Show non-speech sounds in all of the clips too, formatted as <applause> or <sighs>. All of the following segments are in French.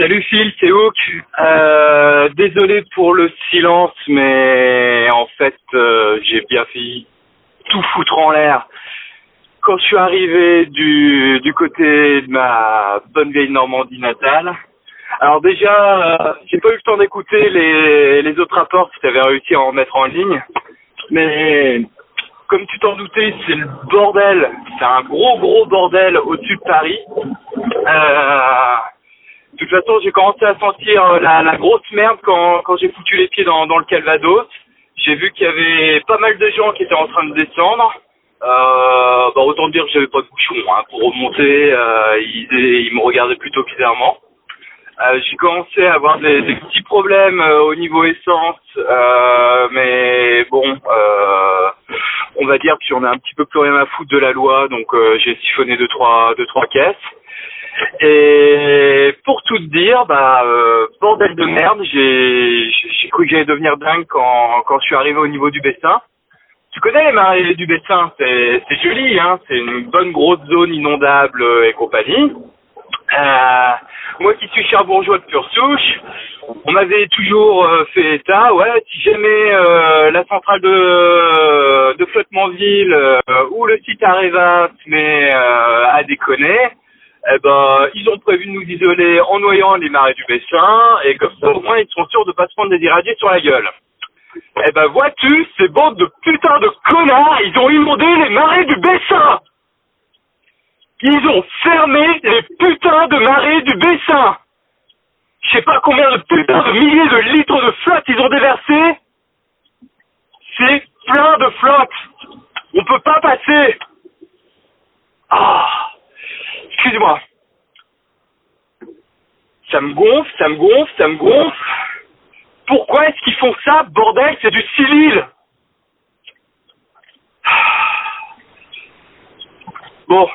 Salut Phil, c'est Hook. Euh, désolé pour le silence, mais en fait, euh, j'ai bien fait tout foutre en l'air. Quand je suis arrivé du, côté de ma bonne vieille Normandie natale, alors déjà, euh, j'ai pas eu le temps d'écouter les, autres rapports si tu avais réussi à en mettre en ligne, mais comme tu t'en doutais, c'est le bordel. C'est un gros gros bordel au-dessus de Paris. Euh, de toute façon, j'ai commencé à sentir euh, la, grosse merde quand, j'ai foutu les pieds dans, le Calvados. J'ai vu qu'il y avait pas mal de gens qui étaient en train de descendre. Euh, bah autant dire que j'avais pas de bouchon hein, pour remonter. Euh, ils, me regardaient plutôt bizarrement. J'ai commencé à avoir des, des petits problèmes au niveau essence, mais bon, on va dire que j'en ai un petit peu plus rien à foutre de la loi, donc j'ai siphonné deux trois deux trois caisses. Et pour tout dire, bah euh, bordel de merde, j'ai cru que j'allais devenir dingue quand quand je suis arrivé au niveau du Bessin. Tu connais les marais du Bessin, c'est joli, hein, c'est une bonne grosse zone inondable et compagnie. Euh, moi qui suis cherbourgeois de pure souche, on m'avait toujours euh, fait état, ouais, si jamais la centrale de, de Flottementville euh, ou le site Areva se met à déconner, eh ben, ils ont prévu de nous isoler en noyant les marais du Bessin, et comme ça, au moins, ils sont sûrs de pas se prendre des irradiés sur la gueule. Eh ben, vois-tu, ces bandes de putain de connards, ils ont inondé les marais du Bessin. Ils ont fermé les putains de marais du Bessin. Je sais pas combien de putains de milliers de litres de flotte ils ont déversé. C'est plein de flotte. On peut pas passer Excuse-moi. Ça me gonfle, ça me gonfle, ça me gonfle. Pourquoi est-ce qu'ils font ça, bordel C'est du civil. Bon,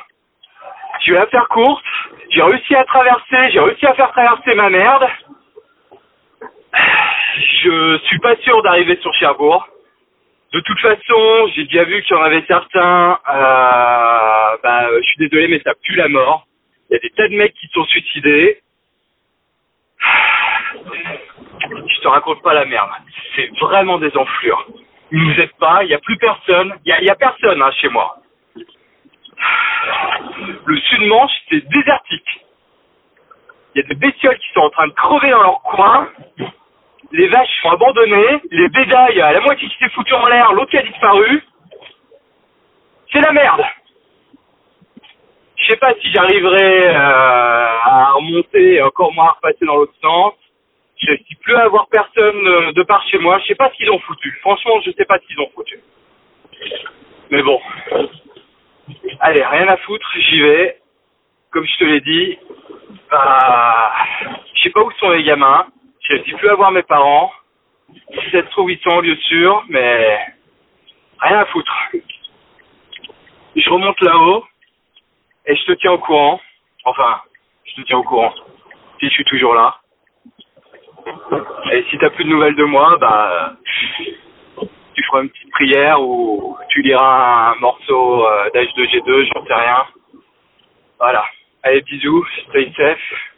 je vais la faire courte. J'ai réussi à traverser, j'ai réussi à faire traverser ma merde. Je suis pas sûr d'arriver sur Cherbourg. De toute façon, j'ai déjà vu qu'il y en avait certains. Euh, bah, je suis désolé, mais ça pue la mort. Il y a des tas de mecs qui sont suicidés. <sighs> Je te raconte pas la merde. C'est vraiment des enflures. Ils nous aident pas. Il y a plus personne. Il y a, a personne hein, chez moi. <sighs> Le sud-manche, c'est désertique. Il y a des bestioles qui sont en train de crever dans leur coin. Les vaches sont abandonnées. Les bédailles, la moitié qui s'est foutu en l'air, l'autre qui a disparu. C'est la merde. Je sais pas si j'arriverai euh, à remonter et encore moins à repasser dans l'autre sens. Je ne plus à avoir personne euh, de par chez moi. Je sais pas ce qu'ils ont foutu. Franchement, je sais pas ce qu'ils ont foutu. Mais bon. Allez, rien à foutre, j'y vais. Comme je te l'ai dit, bah, je sais pas où sont les gamins. Je ne plus à voir mes parents. Si ça se trouve, en lieu sûr, mais rien à foutre. Je remonte là-haut et je te tiens au courant. Enfin, je te tiens au courant. Si je suis toujours là. Et si t'as plus de nouvelles de moi, bah, tu feras une petite prière ou tu liras un morceau euh, d'H2G2, j'en sais rien. Voilà. Allez, bisous, stay safe.